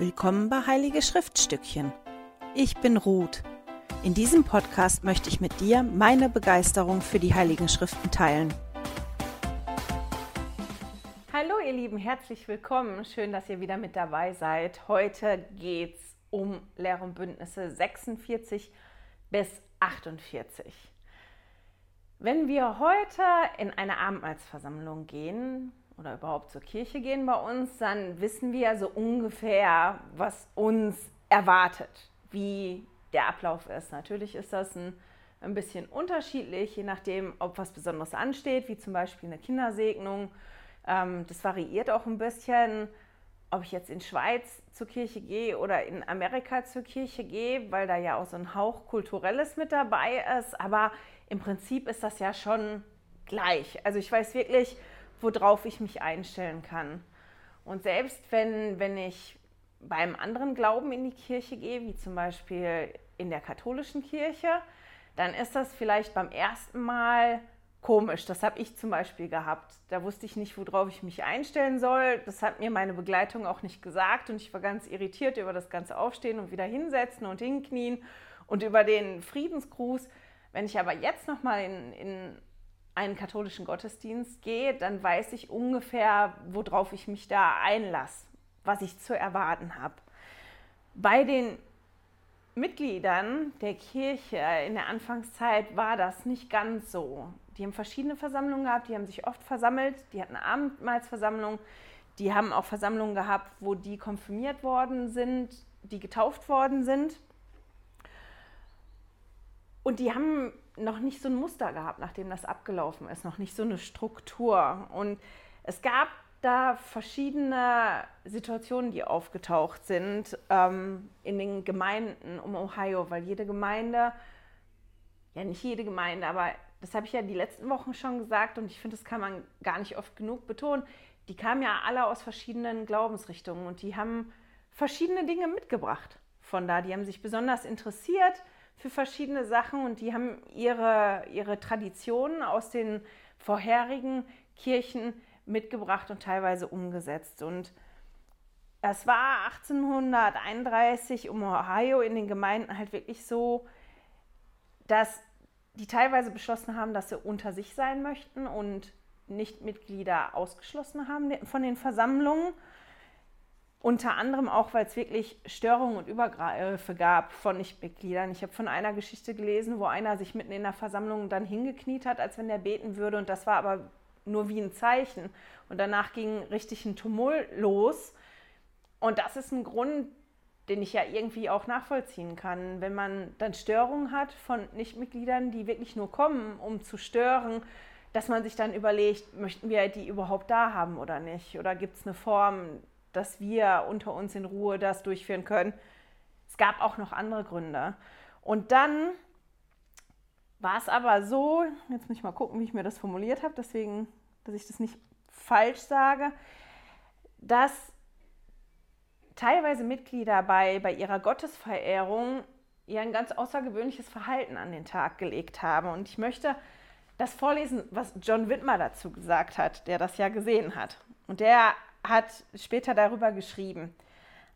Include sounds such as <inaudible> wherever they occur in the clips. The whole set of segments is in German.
Willkommen bei Heilige Schriftstückchen. Ich bin Ruth. In diesem Podcast möchte ich mit dir meine Begeisterung für die Heiligen Schriften teilen. Hallo ihr Lieben, herzlich willkommen. Schön, dass ihr wieder mit dabei seid. Heute geht es um Lehre und Bündnisse 46 bis 48. Wenn wir heute in eine Abendmahlsversammlung gehen, oder überhaupt zur Kirche gehen bei uns, dann wissen wir so ungefähr, was uns erwartet, wie der Ablauf ist. Natürlich ist das ein, ein bisschen unterschiedlich, je nachdem, ob was Besonderes ansteht, wie zum Beispiel eine Kindersegnung. Ähm, das variiert auch ein bisschen, ob ich jetzt in Schweiz zur Kirche gehe oder in Amerika zur Kirche gehe, weil da ja auch so ein Hauch kulturelles mit dabei ist. Aber im Prinzip ist das ja schon gleich. Also ich weiß wirklich, worauf ich mich einstellen kann. Und selbst wenn, wenn ich beim anderen Glauben in die Kirche gehe, wie zum Beispiel in der katholischen Kirche, dann ist das vielleicht beim ersten Mal komisch. Das habe ich zum Beispiel gehabt. Da wusste ich nicht, worauf ich mich einstellen soll. Das hat mir meine Begleitung auch nicht gesagt und ich war ganz irritiert über das ganze Aufstehen und wieder hinsetzen und hinknien und über den Friedensgruß. Wenn ich aber jetzt nochmal in, in einen katholischen Gottesdienst gehe, dann weiß ich ungefähr, worauf ich mich da einlasse, was ich zu erwarten habe. Bei den Mitgliedern der Kirche in der Anfangszeit war das nicht ganz so. Die haben verschiedene Versammlungen gehabt, die haben sich oft versammelt, die hatten Abendmahlsversammlungen, die haben auch Versammlungen gehabt, wo die konfirmiert worden sind, die getauft worden sind. Und die haben noch nicht so ein Muster gehabt, nachdem das abgelaufen ist, noch nicht so eine Struktur. Und es gab da verschiedene Situationen, die aufgetaucht sind ähm, in den Gemeinden um Ohio, weil jede Gemeinde, ja nicht jede Gemeinde, aber das habe ich ja die letzten Wochen schon gesagt und ich finde, das kann man gar nicht oft genug betonen, die kamen ja alle aus verschiedenen Glaubensrichtungen und die haben verschiedene Dinge mitgebracht von da. Die haben sich besonders interessiert für verschiedene Sachen und die haben ihre, ihre Traditionen aus den vorherigen Kirchen mitgebracht und teilweise umgesetzt. Und es war 1831 um Ohio in den Gemeinden halt wirklich so, dass die teilweise beschlossen haben, dass sie unter sich sein möchten und nicht Mitglieder ausgeschlossen haben von den Versammlungen. Unter anderem auch, weil es wirklich Störungen und Übergriffe gab von Nichtmitgliedern. Ich habe von einer Geschichte gelesen, wo einer sich mitten in der Versammlung dann hingekniet hat, als wenn er beten würde. Und das war aber nur wie ein Zeichen. Und danach ging richtig ein Tumult los. Und das ist ein Grund, den ich ja irgendwie auch nachvollziehen kann. Wenn man dann Störungen hat von Nichtmitgliedern, die wirklich nur kommen, um zu stören, dass man sich dann überlegt, möchten wir die überhaupt da haben oder nicht? Oder gibt es eine Form, dass wir unter uns in Ruhe das durchführen können. Es gab auch noch andere Gründe. Und dann war es aber so, jetzt muss ich mal gucken, wie ich mir das formuliert habe, deswegen, dass ich das nicht falsch sage, dass teilweise Mitglieder bei, bei ihrer Gottesverehrung ihr ein ganz außergewöhnliches Verhalten an den Tag gelegt haben. Und ich möchte das vorlesen, was John Wittmer dazu gesagt hat, der das ja gesehen hat. Und der hat später darüber geschrieben.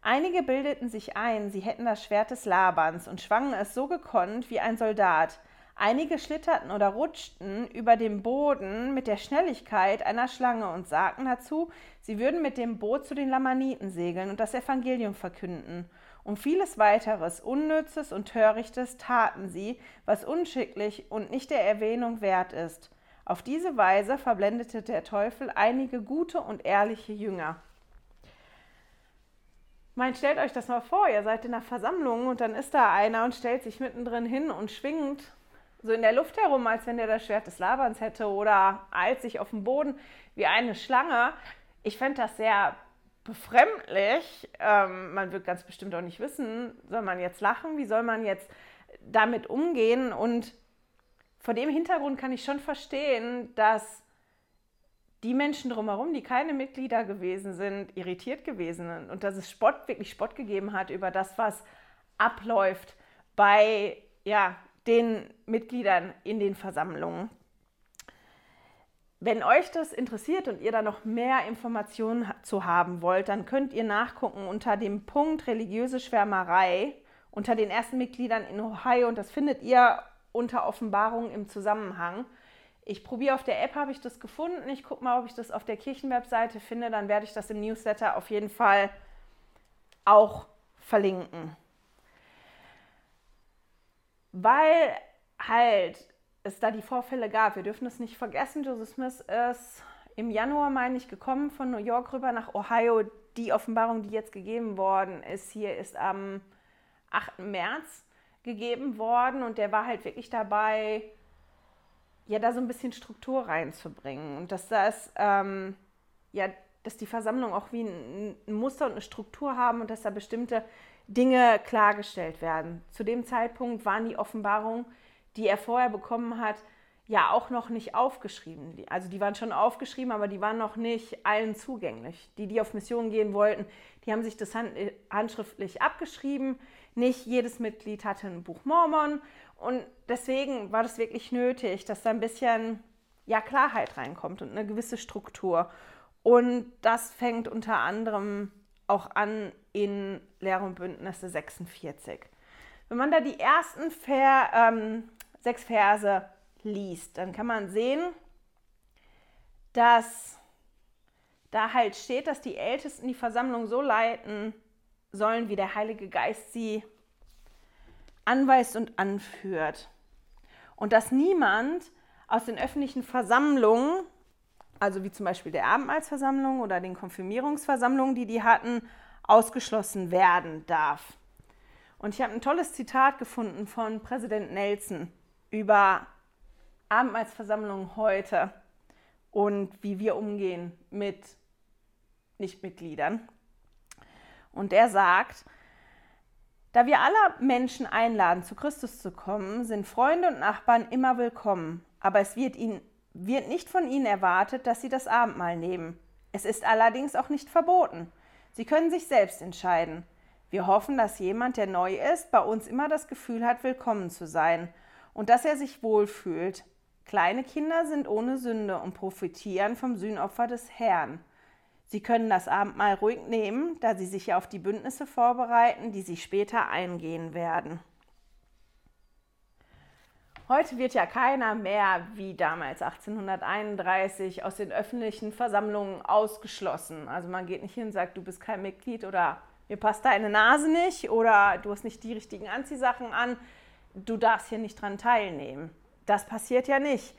Einige bildeten sich ein, sie hätten das Schwert des Labans und schwangen es so gekonnt wie ein Soldat. Einige schlitterten oder rutschten über dem Boden mit der Schnelligkeit einer Schlange und sagten dazu, sie würden mit dem Boot zu den Lamaniten segeln und das Evangelium verkünden. Und vieles weiteres, Unnützes und Törichtes taten sie, was unschicklich und nicht der Erwähnung wert ist. Auf diese Weise verblendete der Teufel einige gute und ehrliche Jünger. Mein, stellt euch das mal vor, ihr seid in einer Versammlung und dann ist da einer und stellt sich mittendrin hin und schwingt so in der Luft herum, als wenn der das Schwert des Labans hätte oder eilt sich auf dem Boden wie eine Schlange. Ich fände das sehr befremdlich. Ähm, man wird ganz bestimmt auch nicht wissen, soll man jetzt lachen, wie soll man jetzt damit umgehen und vor dem Hintergrund kann ich schon verstehen, dass die Menschen drumherum, die keine Mitglieder gewesen sind, irritiert gewesen sind und dass es Spott, wirklich Spott gegeben hat über das, was abläuft bei ja, den Mitgliedern in den Versammlungen. Wenn euch das interessiert und ihr da noch mehr Informationen zu haben wollt, dann könnt ihr nachgucken unter dem Punkt religiöse Schwärmerei unter den ersten Mitgliedern in Ohio und das findet ihr unter Offenbarung im Zusammenhang. Ich probiere auf der App, habe ich das gefunden. Ich gucke mal, ob ich das auf der Kirchenwebseite finde. Dann werde ich das im Newsletter auf jeden Fall auch verlinken. Weil halt es da die Vorfälle gab. Wir dürfen es nicht vergessen. Joseph Smith ist im Januar, meine ich, gekommen von New York rüber nach Ohio. Die Offenbarung, die jetzt gegeben worden ist, hier ist am 8. März gegeben worden und der war halt wirklich dabei, ja, da so ein bisschen Struktur reinzubringen und dass das, ähm, ja, dass die Versammlung auch wie ein, Muster und eine Struktur haben und dass da bestimmte Dinge klargestellt werden. Zu dem Zeitpunkt waren die Offenbarungen die er vorher bekommen hat, ja auch noch nicht aufgeschrieben. Also die waren schon aufgeschrieben, aber die waren noch nicht allen zugänglich. Die, die auf Mission gehen wollten, die haben sich das äh, handschriftlich abgeschrieben. Nicht jedes Mitglied hatte ein Buch Mormon. Und deswegen war das wirklich nötig, dass da ein bisschen ja, Klarheit reinkommt und eine gewisse Struktur. Und das fängt unter anderem auch an in Lehre und Bündnisse 46. Wenn man da die ersten Ver, ähm, sechs Verse liest, dann kann man sehen, dass da halt steht, dass die Ältesten die Versammlung so leiten sollen, wie der Heilige Geist sie anweist und anführt. Und dass niemand aus den öffentlichen Versammlungen, also wie zum Beispiel der Abendmahlsversammlung oder den Konfirmierungsversammlungen, die die hatten, ausgeschlossen werden darf. Und ich habe ein tolles Zitat gefunden von Präsident Nelson über Abendmahlsversammlungen heute und wie wir umgehen mit Nichtmitgliedern. Und er sagt, da wir alle Menschen einladen, zu Christus zu kommen, sind Freunde und Nachbarn immer willkommen. Aber es wird, ihnen, wird nicht von ihnen erwartet, dass sie das Abendmahl nehmen. Es ist allerdings auch nicht verboten. Sie können sich selbst entscheiden. Wir hoffen, dass jemand, der neu ist, bei uns immer das Gefühl hat, willkommen zu sein und dass er sich wohlfühlt. Kleine Kinder sind ohne Sünde und profitieren vom Sühnopfer des Herrn. Sie können das Abendmahl ruhig nehmen, da sie sich auf die Bündnisse vorbereiten, die sie später eingehen werden. Heute wird ja keiner mehr wie damals 1831 aus den öffentlichen Versammlungen ausgeschlossen. Also man geht nicht hin und sagt, du bist kein Mitglied oder mir passt deine Nase nicht oder du hast nicht die richtigen Anziehsachen an du darfst hier nicht dran teilnehmen. Das passiert ja nicht.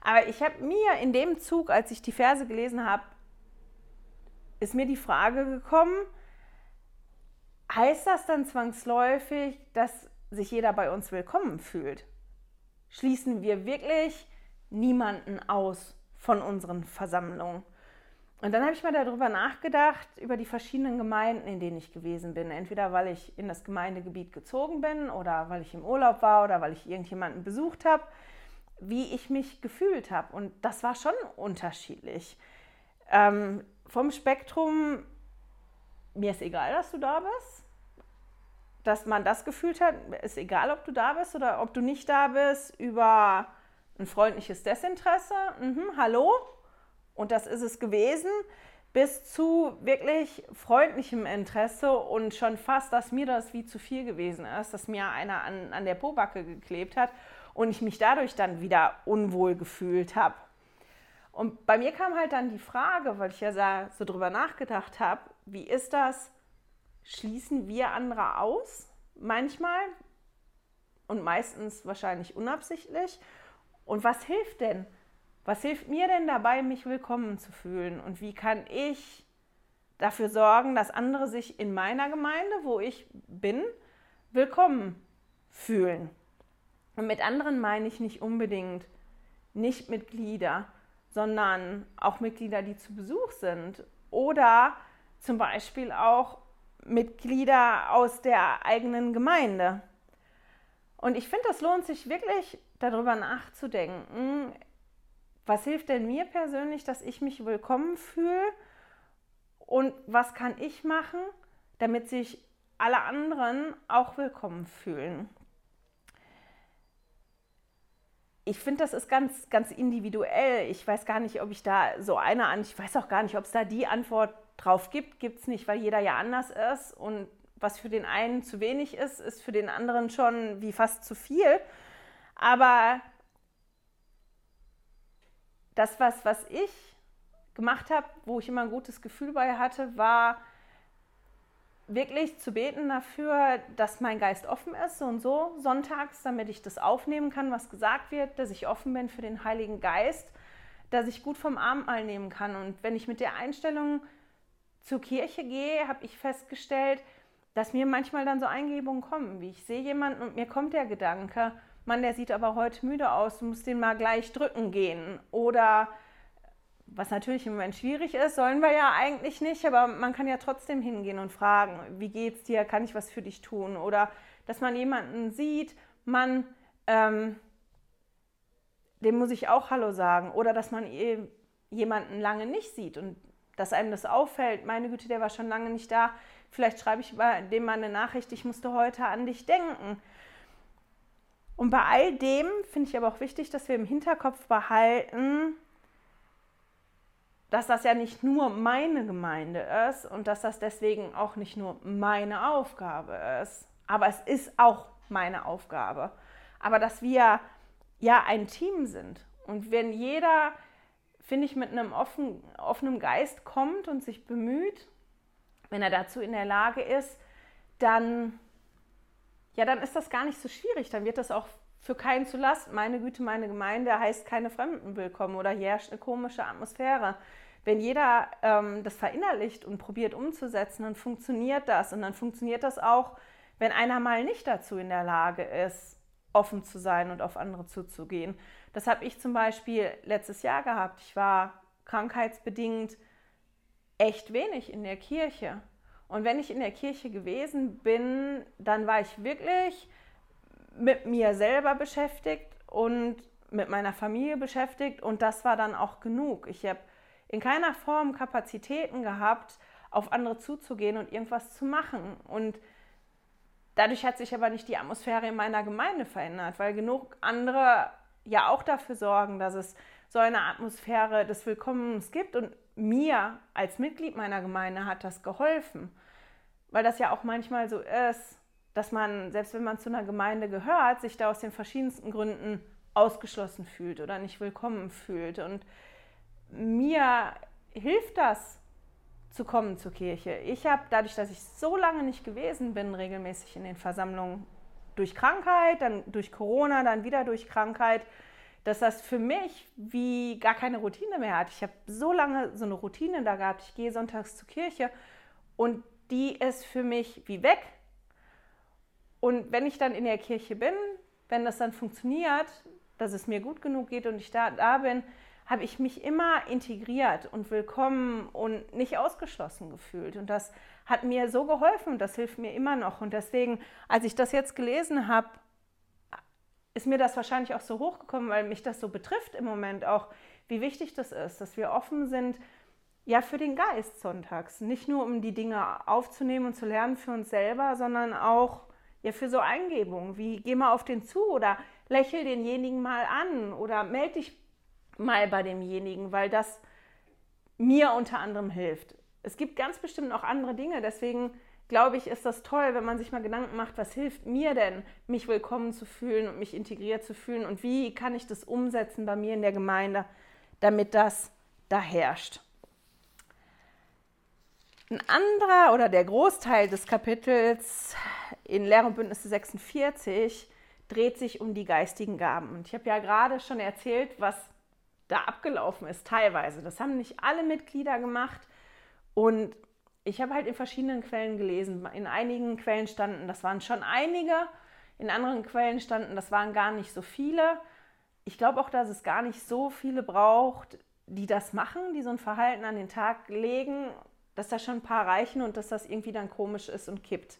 Aber ich habe mir in dem Zug, als ich die Verse gelesen habe, ist mir die Frage gekommen, heißt das dann zwangsläufig, dass sich jeder bei uns willkommen fühlt? Schließen wir wirklich niemanden aus von unseren Versammlungen? Und dann habe ich mal darüber nachgedacht, über die verschiedenen Gemeinden, in denen ich gewesen bin. Entweder weil ich in das Gemeindegebiet gezogen bin oder weil ich im Urlaub war oder weil ich irgendjemanden besucht habe, wie ich mich gefühlt habe. Und das war schon unterschiedlich. Ähm, vom Spektrum, mir ist egal, dass du da bist. Dass man das gefühlt hat, ist egal, ob du da bist oder ob du nicht da bist, über ein freundliches Desinteresse. Mhm, hallo, und das ist es gewesen, bis zu wirklich freundlichem Interesse und schon fast, dass mir das wie zu viel gewesen ist, dass mir einer an, an der Pobacke geklebt hat und ich mich dadurch dann wieder unwohl gefühlt habe. Und bei mir kam halt dann die Frage, weil ich ja so drüber nachgedacht habe, wie ist das? Schließen wir andere aus? Manchmal und meistens wahrscheinlich unabsichtlich. Und was hilft denn? Was hilft mir denn dabei, mich willkommen zu fühlen? Und wie kann ich dafür sorgen, dass andere sich in meiner Gemeinde, wo ich bin, willkommen fühlen? Und mit anderen meine ich nicht unbedingt nicht Mitglieder, sondern auch Mitglieder, die zu Besuch sind oder zum Beispiel auch Mitglieder aus der eigenen Gemeinde. Und ich finde, das lohnt sich wirklich darüber nachzudenken, was hilft denn mir persönlich, dass ich mich willkommen fühle? Und was kann ich machen, damit sich alle anderen auch willkommen fühlen? Ich finde, das ist ganz, ganz individuell. Ich weiß gar nicht, ob ich da so eine an, ich weiß auch gar nicht, ob es da die Antwort drauf gibt. Gibt es nicht, weil jeder ja anders ist. Und was für den einen zu wenig ist, ist für den anderen schon wie fast zu viel. Aber das, was, was ich gemacht habe, wo ich immer ein gutes Gefühl bei hatte, war wirklich zu beten dafür, dass mein Geist offen ist, so und so sonntags, damit ich das aufnehmen kann, was gesagt wird, dass ich offen bin für den Heiligen Geist, dass ich gut vom Abendmahl nehmen kann. Und wenn ich mit der Einstellung zur Kirche gehe, habe ich festgestellt, dass mir manchmal dann so Eingebungen kommen, wie ich sehe jemanden und mir kommt der Gedanke, Mann, der sieht aber heute müde aus, du musst den mal gleich drücken gehen. Oder was natürlich im Moment schwierig ist, sollen wir ja eigentlich nicht, aber man kann ja trotzdem hingehen und fragen, wie geht's dir, kann ich was für dich tun? Oder dass man jemanden sieht, man, ähm, dem muss ich auch Hallo sagen. Oder dass man e-, jemanden lange nicht sieht und dass einem das auffällt, meine Güte, der war schon lange nicht da, vielleicht schreibe ich dem mal eine Nachricht, ich musste heute an dich denken. Und bei all dem finde ich aber auch wichtig, dass wir im Hinterkopf behalten, dass das ja nicht nur meine Gemeinde ist und dass das deswegen auch nicht nur meine Aufgabe ist, aber es ist auch meine Aufgabe. Aber dass wir ja ein Team sind und wenn jeder, finde ich, mit einem offen, offenen Geist kommt und sich bemüht, wenn er dazu in der Lage ist, dann, ja, dann ist das gar nicht so schwierig. Dann wird das auch für keinen zu Last. Meine Güte, meine Gemeinde heißt keine Fremden willkommen oder hier herrscht eine komische Atmosphäre wenn jeder ähm, das verinnerlicht und probiert umzusetzen, dann funktioniert das. Und dann funktioniert das auch, wenn einer mal nicht dazu in der Lage ist, offen zu sein und auf andere zuzugehen. Das habe ich zum Beispiel letztes Jahr gehabt. Ich war krankheitsbedingt echt wenig in der Kirche. Und wenn ich in der Kirche gewesen bin, dann war ich wirklich mit mir selber beschäftigt und mit meiner Familie beschäftigt und das war dann auch genug. Ich habe in keiner Form Kapazitäten gehabt, auf andere zuzugehen und irgendwas zu machen. Und dadurch hat sich aber nicht die Atmosphäre in meiner Gemeinde verändert, weil genug andere ja auch dafür sorgen, dass es so eine Atmosphäre des Willkommens gibt. Und mir als Mitglied meiner Gemeinde hat das geholfen, weil das ja auch manchmal so ist, dass man, selbst wenn man zu einer Gemeinde gehört, sich da aus den verschiedensten Gründen ausgeschlossen fühlt oder nicht willkommen fühlt. Und mir hilft das, zu kommen zur Kirche. Ich habe dadurch, dass ich so lange nicht gewesen bin, regelmäßig in den Versammlungen durch Krankheit, dann durch Corona, dann wieder durch Krankheit, dass das für mich wie gar keine Routine mehr hat. Ich habe so lange so eine Routine da gehabt. Ich gehe sonntags zur Kirche und die ist für mich wie weg. Und wenn ich dann in der Kirche bin, wenn das dann funktioniert, dass es mir gut genug geht und ich da, da bin, habe ich mich immer integriert und willkommen und nicht ausgeschlossen gefühlt. Und das hat mir so geholfen und das hilft mir immer noch. Und deswegen, als ich das jetzt gelesen habe, ist mir das wahrscheinlich auch so hochgekommen, weil mich das so betrifft im Moment auch, wie wichtig das ist, dass wir offen sind, ja, für den Geist sonntags. Nicht nur, um die Dinge aufzunehmen und zu lernen für uns selber, sondern auch ja, für so Eingebungen, wie geh mal auf den zu oder lächel denjenigen mal an oder melde dich mal bei demjenigen, weil das mir unter anderem hilft. Es gibt ganz bestimmt noch andere Dinge, deswegen glaube ich, ist das toll, wenn man sich mal Gedanken macht, was hilft mir denn, mich willkommen zu fühlen und mich integriert zu fühlen und wie kann ich das umsetzen bei mir in der Gemeinde, damit das da herrscht. Ein anderer oder der Großteil des Kapitels in Lehre und Bündnisse 46 dreht sich um die geistigen Gaben. Und ich habe ja gerade schon erzählt, was da abgelaufen ist, teilweise. Das haben nicht alle Mitglieder gemacht. Und ich habe halt in verschiedenen Quellen gelesen. In einigen Quellen standen, das waren schon einige. In anderen Quellen standen, das waren gar nicht so viele. Ich glaube auch, dass es gar nicht so viele braucht, die das machen, die so ein Verhalten an den Tag legen, dass da schon ein paar reichen und dass das irgendwie dann komisch ist und kippt.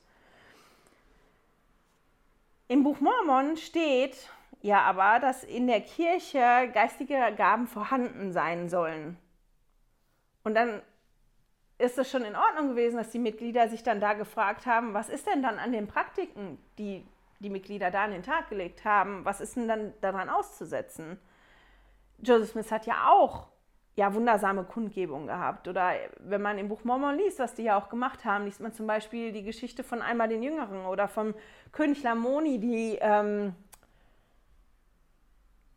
Im Buch Mormon steht, ja aber, dass in der Kirche geistige Gaben vorhanden sein sollen. Und dann ist es schon in Ordnung gewesen, dass die Mitglieder sich dann da gefragt haben, was ist denn dann an den Praktiken, die die Mitglieder da an den Tag gelegt haben, was ist denn dann daran auszusetzen? Joseph Smith hat ja auch ja, wundersame Kundgebungen gehabt. Oder wenn man im Buch Mormon liest, was die ja auch gemacht haben, liest man zum Beispiel die Geschichte von einmal den Jüngeren oder vom König Lamoni, die ähm,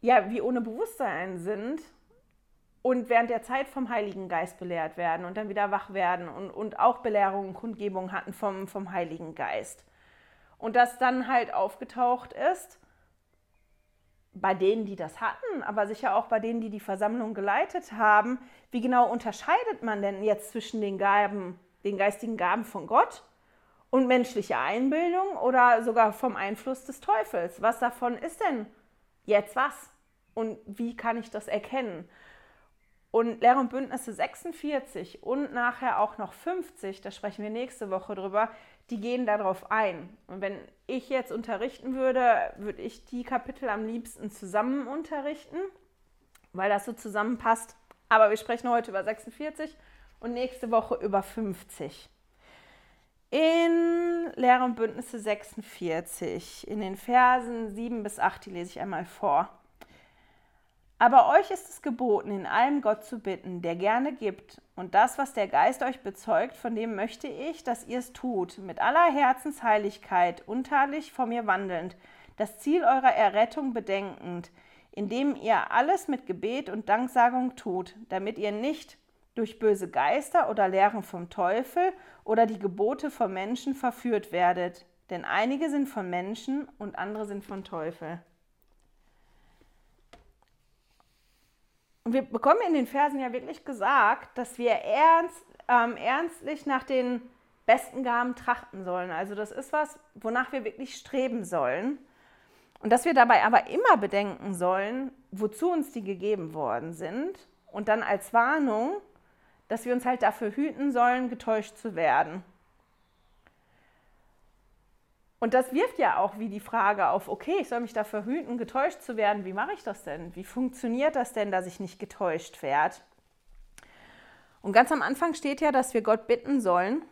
ja wie ohne Bewusstsein sind und während der Zeit vom Heiligen Geist belehrt werden und dann wieder wach werden und, und auch Belehrungen, Kundgebungen hatten vom, vom Heiligen Geist. Und das dann halt aufgetaucht ist bei denen, die das hatten, aber sicher auch bei denen, die die Versammlung geleitet haben, wie genau unterscheidet man denn jetzt zwischen den Gaben, den geistigen Gaben von Gott und menschlicher Einbildung oder sogar vom Einfluss des Teufels? Was davon ist denn jetzt was? Und wie kann ich das erkennen? Und Lehre und Bündnisse 46 und nachher auch noch 50, da sprechen wir nächste Woche drüber, die gehen darauf ein. Und wenn ich jetzt unterrichten würde, würde ich die Kapitel am liebsten zusammen unterrichten, weil das so zusammenpasst. Aber wir sprechen heute über 46 und nächste Woche über 50. In Lehre und Bündnisse 46, in den Versen 7 bis 8, die lese ich einmal vor. Aber euch ist es geboten, in allem Gott zu bitten, der gerne gibt. Und das, was der Geist euch bezeugt, von dem möchte ich, dass ihr es tut, mit aller Herzensheiligkeit, untadelig vor mir wandelnd, das Ziel eurer Errettung bedenkend, indem ihr alles mit Gebet und Danksagung tut, damit ihr nicht durch böse Geister oder Lehren vom Teufel oder die Gebote von Menschen verführt werdet. Denn einige sind von Menschen und andere sind von Teufel. Und wir bekommen in den Versen ja wirklich gesagt, dass wir ernst, ähm, ernstlich nach den besten Gaben trachten sollen. Also das ist was, wonach wir wirklich streben sollen. Und dass wir dabei aber immer bedenken sollen, wozu uns die gegeben worden sind. Und dann als Warnung, dass wir uns halt dafür hüten sollen, getäuscht zu werden. Und das wirft ja auch wie die Frage auf, okay, ich soll mich dafür hüten, getäuscht zu werden. Wie mache ich das denn? Wie funktioniert das denn, dass ich nicht getäuscht werde? Und ganz am Anfang steht ja, dass wir Gott bitten sollen,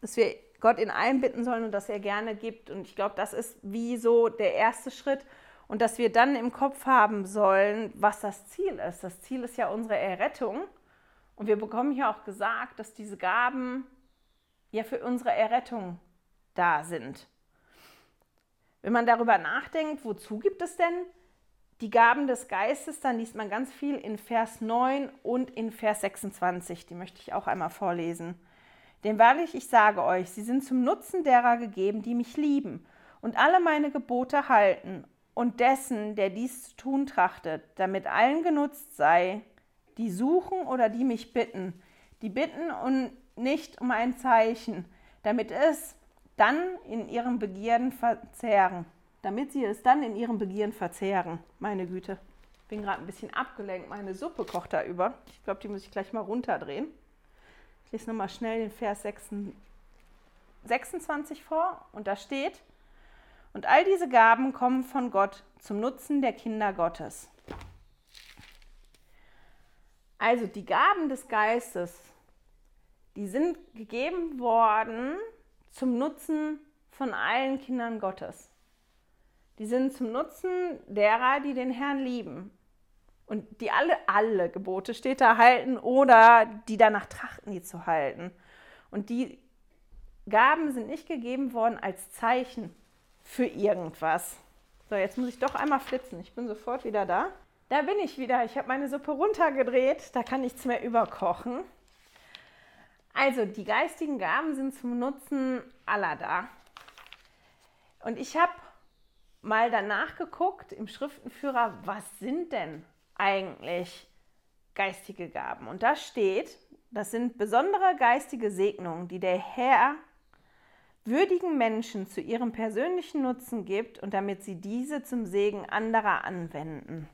dass wir Gott in allem bitten sollen und dass er gerne gibt. Und ich glaube, das ist wie so der erste Schritt. Und dass wir dann im Kopf haben sollen, was das Ziel ist. Das Ziel ist ja unsere Errettung. Und wir bekommen hier auch gesagt, dass diese Gaben ja für unsere Errettung da sind. Wenn man darüber nachdenkt, wozu gibt es denn die Gaben des Geistes, dann liest man ganz viel in Vers 9 und in Vers 26. Die möchte ich auch einmal vorlesen. Denn wahrlich, ich sage euch, sie sind zum Nutzen derer gegeben, die mich lieben und alle meine Gebote halten und dessen, der dies zu tun trachtet, damit allen genutzt sei, die suchen oder die mich bitten, die bitten und nicht um ein Zeichen, damit es dann in ihren Begierden verzehren. Damit sie es dann in ihren Begierden verzehren. Meine Güte. Bin gerade ein bisschen abgelenkt. Meine Suppe kocht da über. Ich glaube, die muss ich gleich mal runterdrehen. Ich lese nochmal schnell den Vers 26 vor. Und da steht, und all diese Gaben kommen von Gott zum Nutzen der Kinder Gottes. Also die Gaben des Geistes, die sind gegeben worden zum Nutzen von allen Kindern Gottes. Die sind zum Nutzen derer, die den Herrn lieben und die alle, alle Gebote steht da halten oder die danach trachten, die zu halten. Und die Gaben sind nicht gegeben worden als Zeichen für irgendwas. So, jetzt muss ich doch einmal flitzen. Ich bin sofort wieder da. Da bin ich wieder. Ich habe meine Suppe runtergedreht. Da kann nichts mehr überkochen. Also, die geistigen Gaben sind zum Nutzen aller da. Und ich habe mal danach geguckt im Schriftenführer, was sind denn eigentlich geistige Gaben? Und da steht, das sind besondere geistige Segnungen, die der Herr würdigen Menschen zu ihrem persönlichen Nutzen gibt und damit sie diese zum Segen anderer anwenden.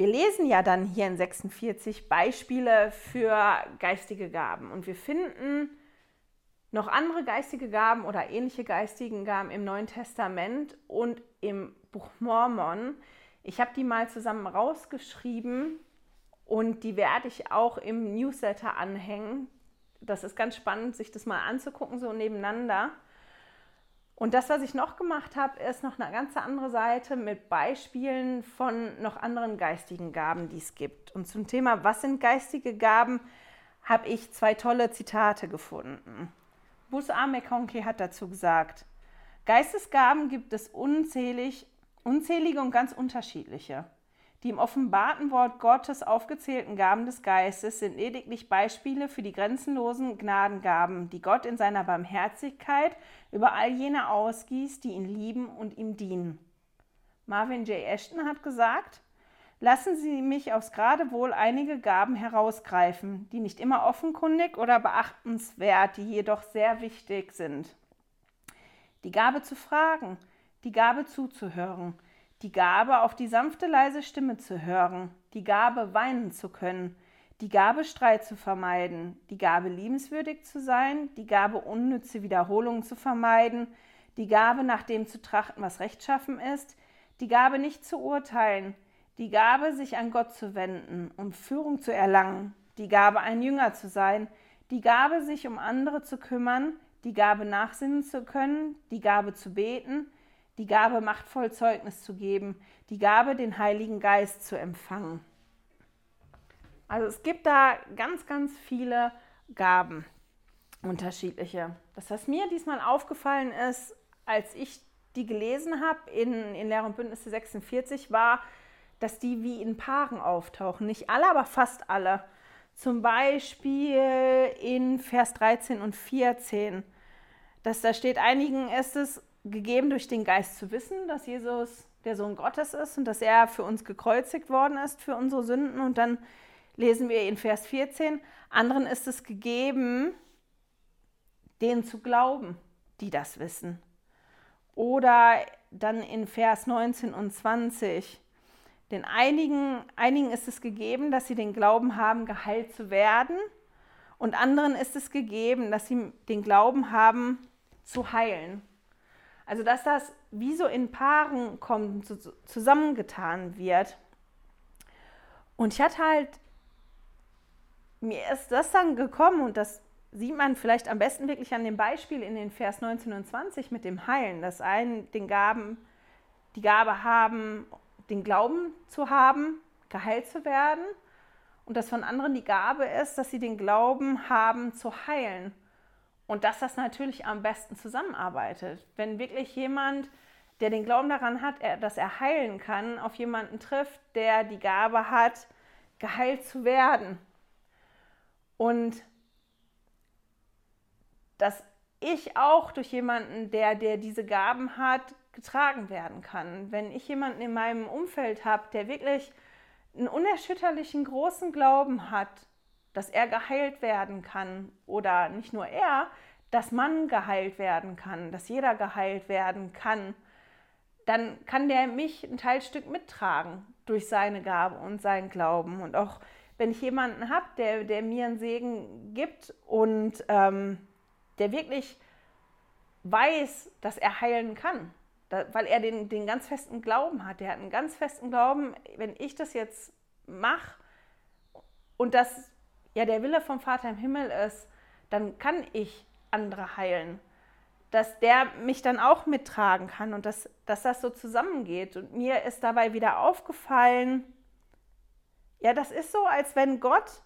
Wir lesen ja dann hier in 46 Beispiele für geistige Gaben und wir finden noch andere geistige Gaben oder ähnliche geistige Gaben im Neuen Testament und im Buch Mormon. Ich habe die mal zusammen rausgeschrieben und die werde ich auch im Newsletter anhängen. Das ist ganz spannend, sich das mal anzugucken, so nebeneinander. Und das, was ich noch gemacht habe, ist noch eine ganz andere Seite mit Beispielen von noch anderen geistigen Gaben, die es gibt. Und zum Thema, was sind geistige Gaben, habe ich zwei tolle Zitate gefunden. Bus A. McConkie hat dazu gesagt, Geistesgaben gibt es unzählig, unzählige und ganz unterschiedliche. Die im offenbarten Wort Gottes aufgezählten Gaben des Geistes sind lediglich Beispiele für die grenzenlosen Gnadengaben, die Gott in seiner Barmherzigkeit über all jene ausgießt, die ihn lieben und ihm dienen. Marvin J. Ashton hat gesagt, lassen Sie mich aufs Geradewohl einige Gaben herausgreifen, die nicht immer offenkundig oder beachtenswert, die jedoch sehr wichtig sind. Die Gabe zu fragen, die Gabe zuzuhören, die Gabe, auf die sanfte, leise Stimme zu hören, die Gabe, weinen zu können, die Gabe, Streit zu vermeiden, die Gabe, liebenswürdig zu sein, die Gabe, unnütze Wiederholungen zu vermeiden, die Gabe, nach dem zu trachten, was rechtschaffen ist, die Gabe, nicht zu urteilen, die Gabe, sich an Gott zu wenden, um Führung zu erlangen, die Gabe, ein Jünger zu sein, die Gabe, sich um andere zu kümmern, die Gabe, nachsinnen zu können, die Gabe zu beten, die Gabe, machtvoll Zeugnis zu geben, die Gabe, den Heiligen Geist zu empfangen. Also es gibt da ganz, ganz viele Gaben, unterschiedliche. Das, was mir diesmal aufgefallen ist, als ich die gelesen habe in, in Lehre und Bündnisse 46, war, dass die wie in Paaren auftauchen. Nicht alle, aber fast alle. Zum Beispiel in Vers 13 und 14, dass da steht, einigen ist es gegeben durch den Geist zu wissen, dass Jesus der Sohn Gottes ist und dass er für uns gekreuzigt worden ist für unsere Sünden. Und dann lesen wir in Vers 14, anderen ist es gegeben, denen zu glauben, die das wissen. Oder dann in Vers 19 und 20, denn einigen, einigen ist es gegeben, dass sie den Glauben haben, geheilt zu werden. Und anderen ist es gegeben, dass sie den Glauben haben, zu heilen. Also dass das wie so in Paaren kommt, zusammengetan wird. Und ich hatte halt, mir ist das dann gekommen und das sieht man vielleicht am besten wirklich an dem Beispiel in den Vers 19 und 20 mit dem Heilen, dass einen den Gaben, die Gabe haben, den Glauben zu haben, geheilt zu werden und dass von anderen die Gabe ist, dass sie den Glauben haben zu heilen. Und dass das natürlich am besten zusammenarbeitet. Wenn wirklich jemand, der den Glauben daran hat, dass er heilen kann, auf jemanden trifft, der die Gabe hat, geheilt zu werden. Und dass ich auch durch jemanden, der, der diese Gaben hat, getragen werden kann. Wenn ich jemanden in meinem Umfeld habe, der wirklich einen unerschütterlichen großen Glauben hat, dass er geheilt werden kann oder nicht nur er, dass man geheilt werden kann, dass jeder geheilt werden kann, dann kann der mich ein Teilstück mittragen durch seine Gabe und seinen Glauben. Und auch wenn ich jemanden habe, der, der mir einen Segen gibt und ähm, der wirklich weiß, dass er heilen kann, da, weil er den, den ganz festen Glauben hat. Der hat einen ganz festen Glauben, wenn ich das jetzt mache und das ja der Wille vom Vater im Himmel ist, dann kann ich andere heilen. Dass der mich dann auch mittragen kann und dass, dass das so zusammengeht. Und mir ist dabei wieder aufgefallen, ja, das ist so, als wenn Gott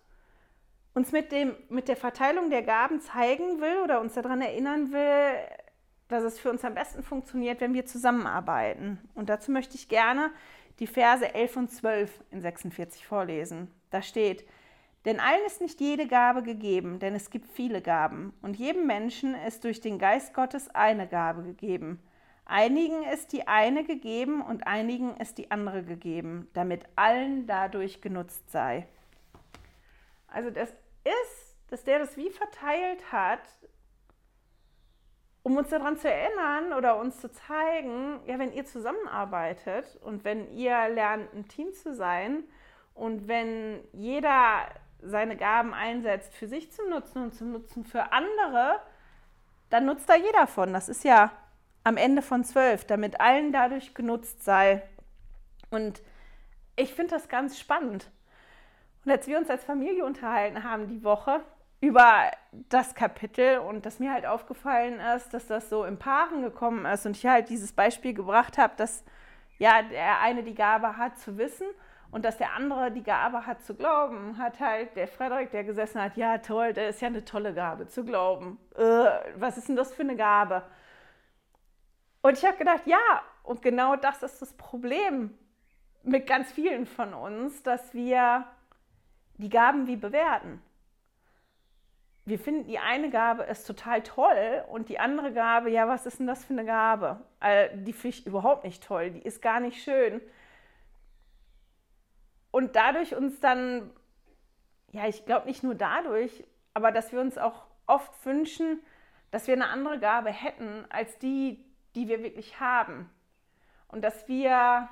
uns mit, dem, mit der Verteilung der Gaben zeigen will oder uns daran erinnern will, dass es für uns am besten funktioniert, wenn wir zusammenarbeiten. Und dazu möchte ich gerne die Verse 11 und 12 in 46 vorlesen. Da steht, denn allen ist nicht jede Gabe gegeben, denn es gibt viele Gaben. Und jedem Menschen ist durch den Geist Gottes eine Gabe gegeben. Einigen ist die eine gegeben und einigen ist die andere gegeben, damit allen dadurch genutzt sei. Also das ist, dass der das wie verteilt hat, um uns daran zu erinnern oder uns zu zeigen, ja, wenn ihr zusammenarbeitet und wenn ihr lernt, ein Team zu sein und wenn jeder seine Gaben einsetzt, für sich zum Nutzen und zum Nutzen für andere, dann nutzt da jeder von. Das ist ja am Ende von zwölf, damit allen dadurch genutzt sei. Und ich finde das ganz spannend. Und als wir uns als Familie unterhalten haben die Woche über das Kapitel und dass mir halt aufgefallen ist, dass das so im Paaren gekommen ist und ich halt dieses Beispiel gebracht habe, dass ja der eine die Gabe hat zu wissen und dass der andere die Gabe hat zu glauben, hat halt der Frederik, der gesessen hat, ja toll, das ist ja eine tolle Gabe zu glauben. Äh, was ist denn das für eine Gabe? Und ich habe gedacht, ja, und genau das ist das Problem mit ganz vielen von uns, dass wir die Gaben wie bewerten wir finden, die eine Gabe ist total toll und die andere Gabe, ja, was ist denn das für eine Gabe? Die finde ich überhaupt nicht toll, die ist gar nicht schön. Und dadurch uns dann, ja, ich glaube nicht nur dadurch, aber dass wir uns auch oft wünschen, dass wir eine andere Gabe hätten als die, die wir wirklich haben. Und dass wir,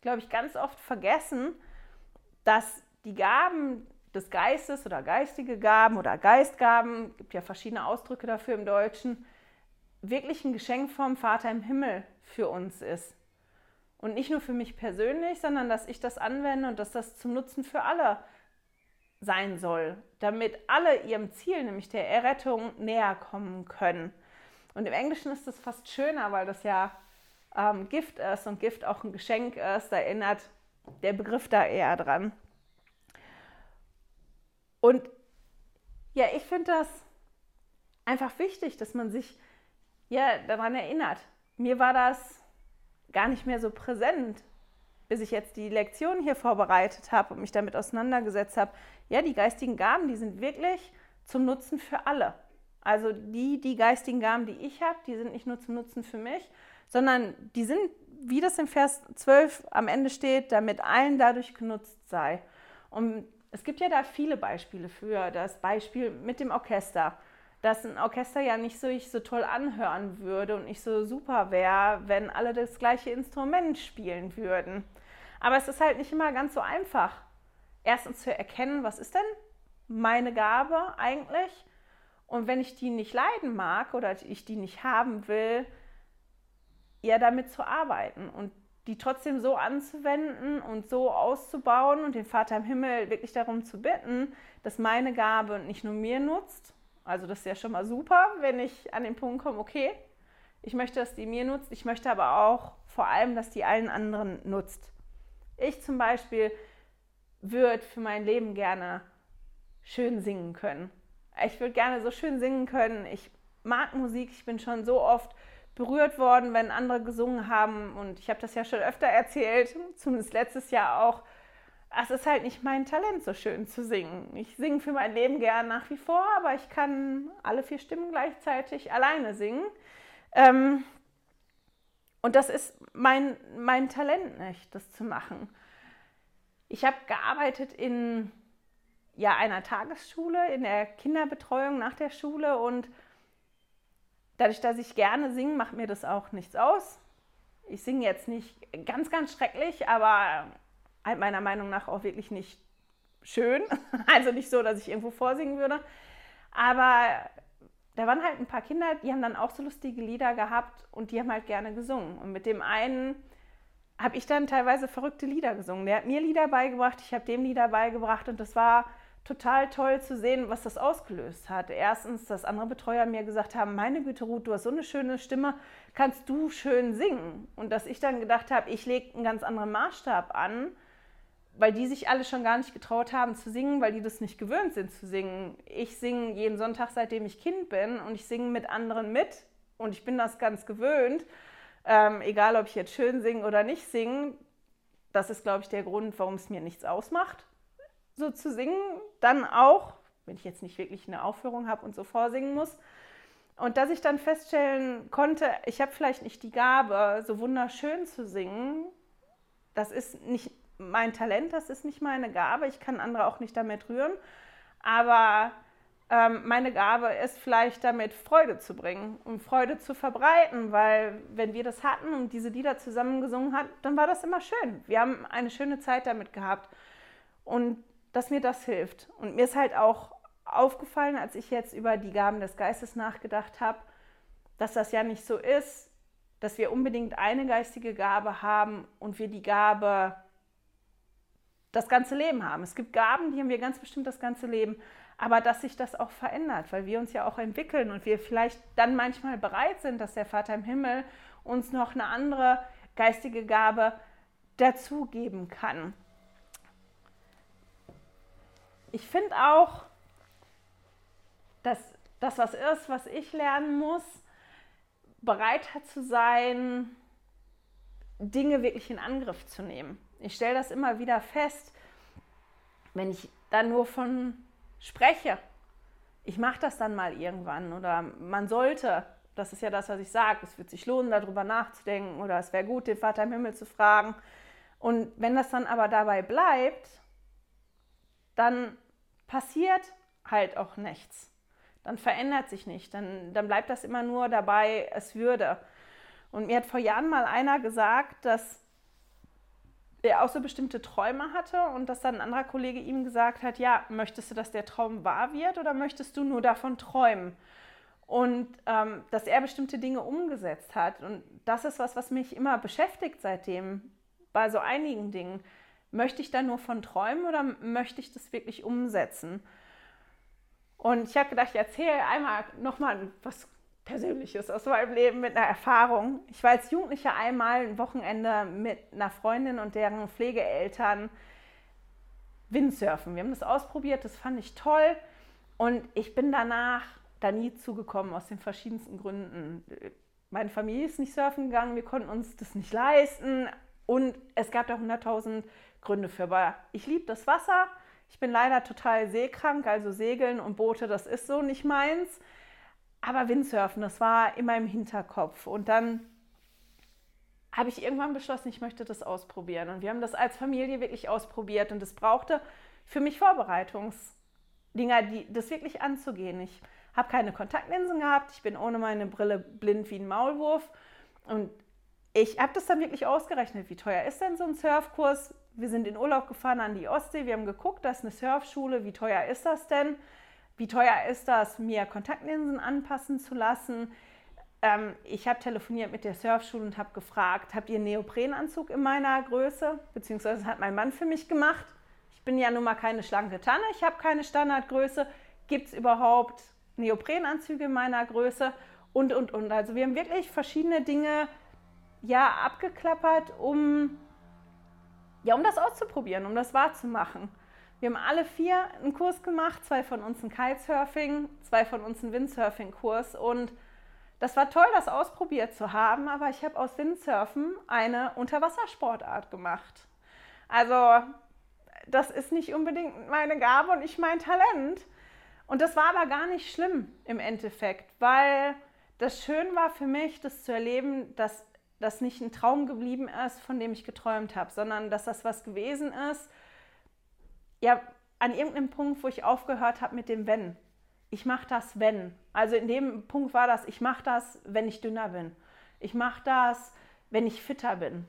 glaube ich, ganz oft vergessen, dass die Gaben, des Geistes oder geistige Gaben oder Geistgaben, gibt ja verschiedene Ausdrücke dafür im Deutschen, wirklich ein Geschenk vom Vater im Himmel für uns ist. Und nicht nur für mich persönlich, sondern dass ich das anwende und dass das zum Nutzen für alle sein soll, damit alle ihrem Ziel, nämlich der Errettung, näher kommen können. Und im Englischen ist das fast schöner, weil das ja ähm, Gift ist und Gift auch ein Geschenk ist. Da erinnert der Begriff da eher dran. Und ja, ich finde das einfach wichtig, dass man sich ja daran erinnert. Mir war das gar nicht mehr so präsent, bis ich jetzt die Lektion hier vorbereitet habe und mich damit auseinandergesetzt habe. Ja, die geistigen Gaben, die sind wirklich zum Nutzen für alle. Also die, die geistigen Gaben, die ich habe, die sind nicht nur zum Nutzen für mich, sondern die sind, wie das im Vers 12 am Ende steht, damit allen dadurch genutzt sei. Und es gibt ja da viele Beispiele für. Das Beispiel mit dem Orchester, dass ein Orchester ja nicht so, ich so toll anhören würde und nicht so super wäre, wenn alle das gleiche Instrument spielen würden. Aber es ist halt nicht immer ganz so einfach, erstens zu erkennen, was ist denn meine Gabe eigentlich? Und wenn ich die nicht leiden mag oder ich die nicht haben will, eher damit zu arbeiten und die trotzdem so anzuwenden und so auszubauen und den Vater im Himmel wirklich darum zu bitten, dass meine Gabe nicht nur mir nutzt. Also das ist ja schon mal super, wenn ich an den Punkt komme, okay, ich möchte, dass die mir nutzt, ich möchte aber auch vor allem, dass die allen anderen nutzt. Ich zum Beispiel würde für mein Leben gerne schön singen können. Ich würde gerne so schön singen können. Ich mag Musik, ich bin schon so oft berührt worden, wenn andere gesungen haben. Und ich habe das ja schon öfter erzählt, zumindest letztes Jahr auch. Es ist halt nicht mein Talent, so schön zu singen. Ich singe für mein Leben gern nach wie vor, aber ich kann alle vier Stimmen gleichzeitig alleine singen. Ähm, und das ist mein, mein Talent nicht, das zu machen. Ich habe gearbeitet in ja, einer Tagesschule, in der Kinderbetreuung nach der Schule und Dadurch, dass ich gerne singe, macht mir das auch nichts aus. Ich singe jetzt nicht ganz, ganz schrecklich, aber meiner Meinung nach auch wirklich nicht schön. <laughs> Also nicht so, dass ich irgendwo vorsingen würde. Aber da waren halt ein paar Kinder, die haben dann auch so lustige Lieder gehabt und die haben halt gerne gesungen. Und mit dem einen habe ich dann teilweise verrückte Lieder gesungen. Der hat mir Lieder beigebracht, ich habe dem Lieder beigebracht und das war total toll zu sehen, was das ausgelöst hat. Erstens, dass andere Betreuer mir gesagt haben, meine Güte, Ruth, du hast so eine schöne Stimme, kannst du schön singen? Und dass ich dann gedacht habe, ich lege einen ganz anderen Maßstab an, weil die sich alle schon gar nicht getraut haben zu singen, weil die das nicht gewöhnt sind zu singen. Ich singe jeden Sonntag, seitdem ich Kind bin und ich singe mit anderen mit und ich bin das ganz gewöhnt. Ähm, egal, ob ich jetzt schön singe oder nicht singe, das ist, glaube ich, der Grund, warum es mir nichts ausmacht so zu singen, dann auch, wenn ich jetzt nicht wirklich eine Aufführung habe und so vorsingen muss. Und dass ich dann feststellen konnte, ich habe vielleicht nicht die Gabe, so wunderschön zu singen. Das ist nicht mein Talent, das ist nicht meine Gabe. Ich kann andere auch nicht damit rühren. Aber ähm, meine Gabe ist vielleicht damit Freude zu bringen und Freude zu verbreiten, weil wenn wir das hatten und diese Lieder zusammen gesungen haben, dann war das immer schön. Wir haben eine schöne Zeit damit gehabt. Und dass mir das hilft. Und mir ist halt auch aufgefallen, als ich jetzt über die Gaben des Geistes nachgedacht habe, dass das ja nicht so ist, dass wir unbedingt eine geistige Gabe haben und wir die Gabe das ganze Leben haben. Es gibt Gaben, die haben wir ganz bestimmt das ganze Leben, aber dass sich das auch verändert, weil wir uns ja auch entwickeln und wir vielleicht dann manchmal bereit sind, dass der Vater im Himmel uns noch eine andere geistige Gabe dazugeben kann. Ich finde auch, dass das was ist, was ich lernen muss, bereiter zu sein, Dinge wirklich in Angriff zu nehmen. Ich stelle das immer wieder fest, wenn ich da nur von spreche. Ich mache das dann mal irgendwann oder man sollte, das ist ja das, was ich sage, es wird sich lohnen, darüber nachzudenken oder es wäre gut, den Vater im Himmel zu fragen. Und wenn das dann aber dabei bleibt, dann passiert halt auch nichts. Dann verändert sich nicht. Dann, dann bleibt das immer nur dabei, es würde. Und mir hat vor Jahren mal einer gesagt, dass er auch so bestimmte Träume hatte und dass dann ein anderer Kollege ihm gesagt hat, ja, möchtest du, dass der Traum wahr wird oder möchtest du nur davon träumen? Und ähm, dass er bestimmte Dinge umgesetzt hat. Und das ist was, was mich immer beschäftigt seitdem, bei so einigen Dingen. Möchte ich da nur von träumen oder möchte ich das wirklich umsetzen? Und ich habe gedacht, ich erzähle einmal nochmal was Persönliches aus meinem Leben mit einer Erfahrung. Ich war als Jugendliche einmal ein Wochenende mit einer Freundin und deren Pflegeeltern Windsurfen. Wir haben das ausprobiert, das fand ich toll. Und ich bin danach da nie zugekommen, aus den verschiedensten Gründen. Meine Familie ist nicht surfen gegangen, wir konnten uns das nicht leisten. Und es gab da 100.000 Gründe für. Aber ich liebe das Wasser. Ich bin leider total seekrank, also Segeln und Boote, das ist so nicht meins. Aber Windsurfen, das war immer im Hinterkopf. Und dann habe ich irgendwann beschlossen, ich möchte das ausprobieren. Und wir haben das als Familie wirklich ausprobiert. Und es brauchte für mich Vorbereitungsdinger, die, das wirklich anzugehen. Ich habe keine Kontaktlinsen gehabt. Ich bin ohne meine Brille blind wie ein Maulwurf. Und ich habe das dann wirklich ausgerechnet. Wie teuer ist denn so ein Surfkurs? Wir sind in Urlaub gefahren an die Ostsee. Wir haben geguckt, da ist eine Surfschule. Wie teuer ist das denn? Wie teuer ist das, mir Kontaktlinsen anpassen zu lassen? Ähm, ich habe telefoniert mit der Surfschule und habe gefragt, habt ihr einen Neoprenanzug in meiner Größe? Beziehungsweise hat mein Mann für mich gemacht. Ich bin ja nun mal keine schlanke Tanne, ich habe keine Standardgröße. Gibt es überhaupt Neoprenanzüge in meiner Größe? Und, und, und. Also wir haben wirklich verschiedene Dinge ja, abgeklappert, um, ja, um das auszuprobieren, um das wahrzumachen. Wir haben alle vier einen Kurs gemacht, zwei von uns ein Kitesurfing, zwei von uns einen Windsurfing-Kurs und das war toll, das ausprobiert zu haben, aber ich habe aus Windsurfen eine Unterwassersportart gemacht. Also das ist nicht unbedingt meine Gabe und nicht mein Talent. Und das war aber gar nicht schlimm im Endeffekt, weil das schön war für mich, das zu erleben, dass das nicht ein Traum geblieben ist, von dem ich geträumt habe, sondern dass das was gewesen ist, ja, an irgendeinem Punkt, wo ich aufgehört habe mit dem Wenn. Ich mache das, wenn. Also in dem Punkt war das, ich mache das, wenn ich dünner bin. Ich mache das, wenn ich fitter bin.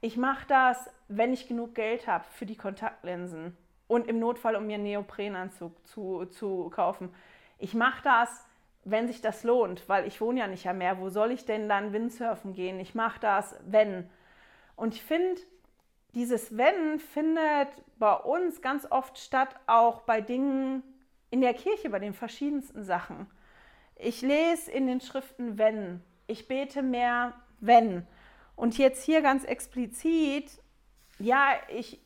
Ich mache das, wenn ich genug Geld habe für die Kontaktlinsen und im Notfall, um mir einen Neoprenanzug zu, zu kaufen. Ich mache das, wenn sich das lohnt, weil ich wohne ja nicht am Meer. Wo soll ich denn dann Windsurfen gehen? Ich mache das, wenn. Und ich finde, dieses Wenn findet bei uns ganz oft statt, auch bei Dingen in der Kirche, bei den verschiedensten Sachen. Ich lese in den Schriften Wenn. Ich bete mehr Wenn. Und jetzt hier ganz explizit, ja, ich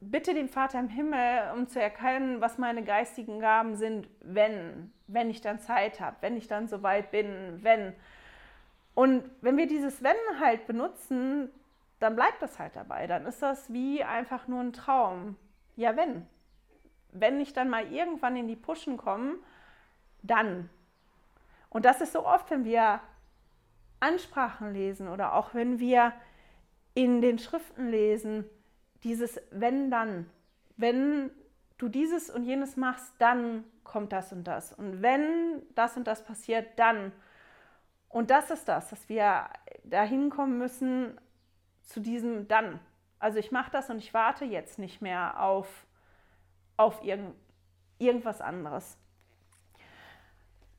bitte den Vater im Himmel, um zu erkennen, was meine geistigen Gaben sind, wenn, wenn ich dann Zeit habe, wenn ich dann soweit bin, wenn. Und wenn wir dieses Wenn halt benutzen, dann bleibt das halt dabei. Dann ist das wie einfach nur ein Traum. Ja, wenn. Wenn ich dann mal irgendwann in die Puschen komme, dann. Und das ist so oft, wenn wir Ansprachen lesen oder auch wenn wir in den Schriften lesen, dieses wenn dann. Wenn du dieses und jenes machst, dann kommt das und das. Und wenn das und das passiert, dann. Und das ist das, dass wir dahin kommen müssen, zu diesem dann. Also ich mache das und ich warte jetzt nicht mehr auf, auf irgend, irgendwas anderes.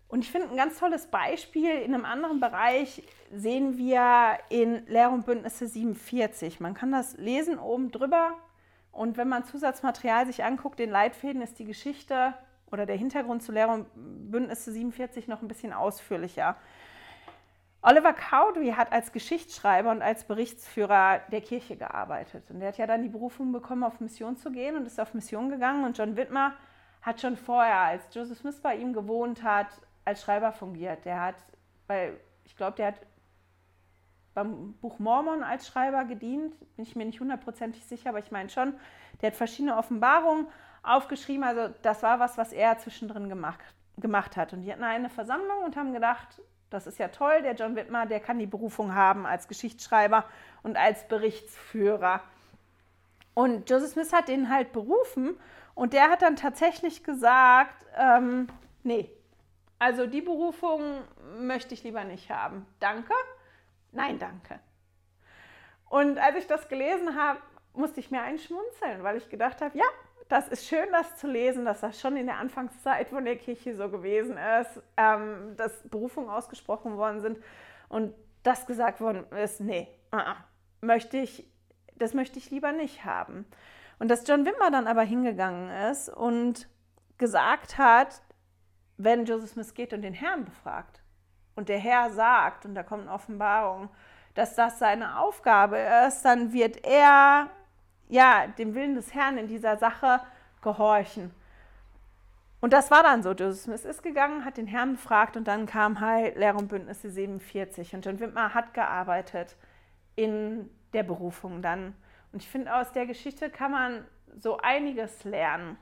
Und ich finde ein ganz tolles Beispiel in einem anderen Bereich sehen wir in Lehr und Bündnisse 47. Man kann das lesen oben drüber Und wenn man Zusatzmaterial sich anguckt, den Leitfäden ist die Geschichte oder der Hintergrund zu Lehre und Bündnisse 47 noch ein bisschen ausführlicher. Oliver Cowdery hat als Geschichtsschreiber und als Berichtsführer der Kirche gearbeitet. Und er hat ja dann die Berufung bekommen, auf Mission zu gehen und ist auf Mission gegangen. Und John Whitmer hat schon vorher, als Joseph Smith bei ihm gewohnt hat, als Schreiber fungiert. Der hat bei, ich glaube, der hat beim Buch Mormon als Schreiber gedient, bin ich mir nicht hundertprozentig sicher, aber ich meine schon, der hat verschiedene Offenbarungen aufgeschrieben. Also das war was, was er zwischendrin gemacht, gemacht hat. Und die hatten eine Versammlung und haben gedacht, das ist ja toll, der John Whitmer, der kann die Berufung haben als Geschichtsschreiber und als Berichtsführer. Und Joseph Smith hat den halt berufen und der hat dann tatsächlich gesagt, ähm, nee, also die Berufung möchte ich lieber nicht haben. Danke? Nein, danke. Und als ich das gelesen habe, musste ich mir einschmunzeln, weil ich gedacht habe, ja, das ist schön, das zu lesen, dass das schon in der Anfangszeit von der Kirche so gewesen ist, ähm, dass Berufungen ausgesprochen worden sind und das gesagt worden ist, nee, uh -uh, möchte ich, das möchte ich lieber nicht haben. Und dass John Wimmer dann aber hingegangen ist und gesagt hat, wenn Joseph Smith geht und den Herrn befragt und der Herr sagt, und da kommt eine Offenbarung, dass das seine Aufgabe ist, dann wird er ja, dem Willen des Herrn in dieser Sache gehorchen. Und das war dann so. Joseph Smith ist gegangen, hat den Herrn befragt und dann kam halt Lehre und Bündnisse 47. Und John Wittmer hat gearbeitet in der Berufung dann. Und ich finde, aus der Geschichte kann man so einiges lernen.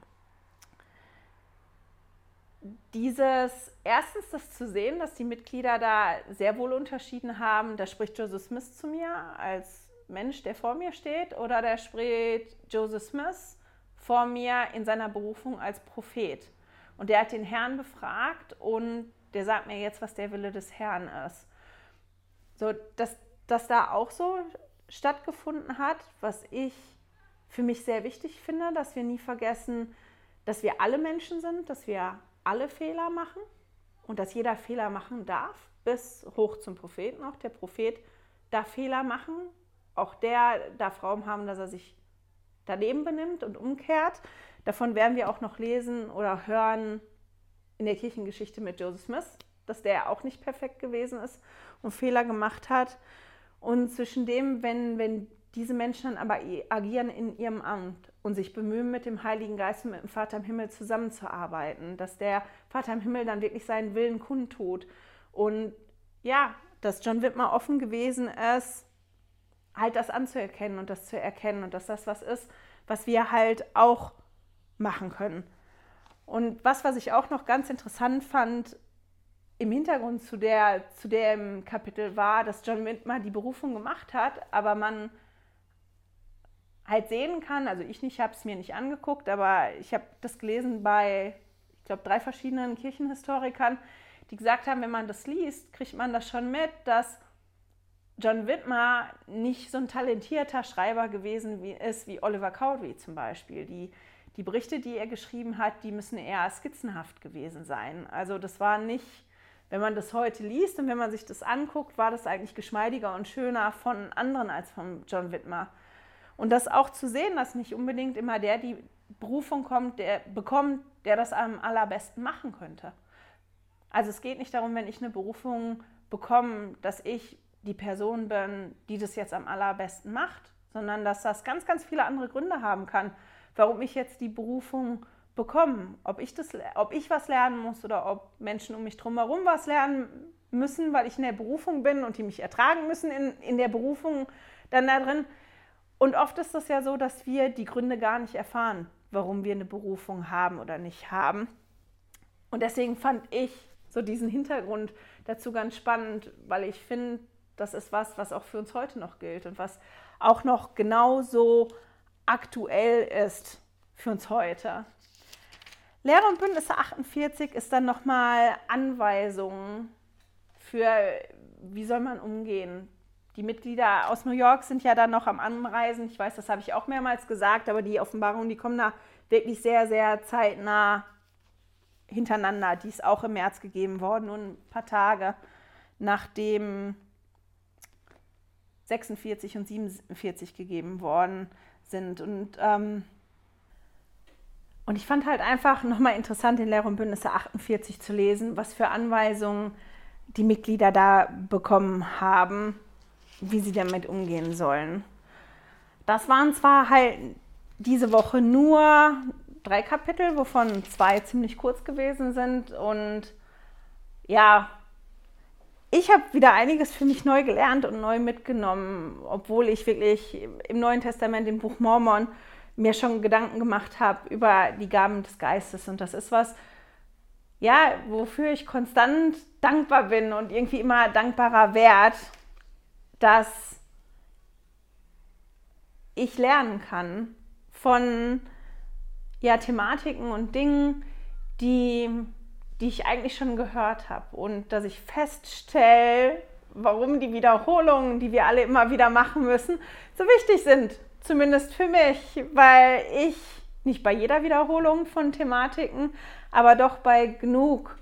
Dieses, erstens das zu sehen, dass die Mitglieder da sehr wohl unterschieden haben, da spricht Joseph Smith zu mir als Mensch, der vor mir steht, oder der spricht Joseph Smith vor mir in seiner Berufung als Prophet. Und der hat den Herrn befragt und der sagt mir jetzt, was der Wille des Herrn ist. So, dass das da auch so stattgefunden hat, was ich für mich sehr wichtig finde, dass wir nie vergessen, dass wir alle Menschen sind, dass wir alle Fehler machen und dass jeder Fehler machen darf, bis hoch zum Propheten. Auch der Prophet darf Fehler machen, auch der darf Raum haben, dass er sich daneben benimmt und umkehrt. Davon werden wir auch noch lesen oder hören in der Kirchengeschichte mit Joseph Smith, dass der auch nicht perfekt gewesen ist und Fehler gemacht hat. Und zwischen dem, wenn, wenn diese Menschen dann aber agieren in ihrem Amt und sich bemühen, mit dem Heiligen Geist und mit dem Vater im Himmel zusammenzuarbeiten, dass der Vater im Himmel dann wirklich seinen Willen kundtut. Und ja, dass John Wittmer offen gewesen ist, halt das anzuerkennen und das zu erkennen und dass das was ist, was wir halt auch machen können. Und was, was ich auch noch ganz interessant fand im Hintergrund zu, der, zu dem Kapitel war, dass John Windmer die Berufung gemacht hat, aber man halt sehen kann, also ich nicht, habe es mir nicht angeguckt, aber ich habe das gelesen bei, ich glaube, drei verschiedenen Kirchenhistorikern, die gesagt haben, wenn man das liest, kriegt man das schon mit, dass John Whitmer nicht so ein talentierter Schreiber gewesen wie, ist wie Oliver Cowdery zum Beispiel. Die, die Berichte, die er geschrieben hat, die müssen eher skizzenhaft gewesen sein. Also das war nicht, wenn man das heute liest und wenn man sich das anguckt, war das eigentlich geschmeidiger und schöner von anderen als von John Whitmer. Und das auch zu sehen, dass nicht unbedingt immer der die Berufung kommt, der bekommt, der das am allerbesten machen könnte. Also es geht nicht darum, wenn ich eine Berufung bekomme, dass ich die Person bin, die das jetzt am allerbesten macht, sondern dass das ganz, ganz viele andere Gründe haben kann, warum ich jetzt die Berufung bekomme. Ob ich, das, ob ich was lernen muss oder ob Menschen um mich herum was lernen müssen, weil ich in der Berufung bin und die mich ertragen müssen in, in der Berufung dann da drin. Und oft ist es ja so, dass wir die Gründe gar nicht erfahren, warum wir eine Berufung haben oder nicht haben. Und deswegen fand ich so diesen Hintergrund dazu ganz spannend, weil ich finde, das ist was, was auch für uns heute noch gilt und was auch noch genauso aktuell ist für uns heute. Lehre und Bündnisse 48 ist dann nochmal Anweisungen für, wie soll man umgehen. Die Mitglieder aus New York sind ja dann noch am Anreisen. Ich weiß, das habe ich auch mehrmals gesagt, aber die Offenbarungen, die kommen da wirklich sehr, sehr zeitnah hintereinander. Die ist auch im März gegeben worden, nur ein paar Tage nachdem 46 und 47 gegeben worden sind. Und, ähm, und ich fand halt einfach nochmal interessant, in Lehr und Bündnisse 48 zu lesen, was für Anweisungen die Mitglieder da bekommen haben, wie sie damit umgehen sollen. Das waren zwar halt diese Woche nur drei Kapitel, wovon zwei ziemlich kurz gewesen sind. Und ja, ich habe wieder einiges für mich neu gelernt und neu mitgenommen, obwohl ich wirklich im Neuen Testament, im Buch Mormon, mir schon Gedanken gemacht habe über die Gaben des Geistes. Und das ist was, ja, wofür ich konstant dankbar bin und irgendwie immer dankbarer wert, dass ich lernen kann von ja, Thematiken und Dingen, die die ich eigentlich schon gehört habe und dass ich feststelle, warum die Wiederholungen, die wir alle immer wieder machen müssen, so wichtig sind. Zumindest für mich, weil ich nicht bei jeder Wiederholung von Thematiken, aber doch bei genug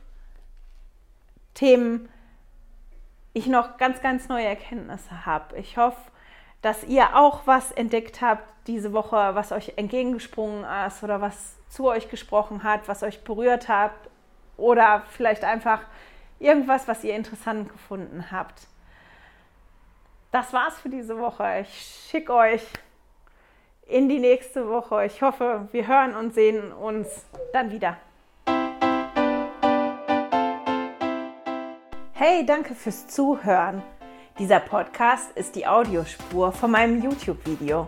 Themen ich noch ganz, ganz neue Erkenntnisse habe. Ich hoffe, dass ihr auch was entdeckt habt diese Woche, was euch entgegengesprungen ist oder was zu euch gesprochen hat, was euch berührt hat oder vielleicht einfach irgendwas, was ihr interessant gefunden habt. Das war's für diese Woche. Ich schicke euch in die nächste Woche. Ich hoffe, wir hören und sehen uns dann wieder. Hey, danke fürs Zuhören. Dieser Podcast ist die Audiospur von meinem YouTube-Video.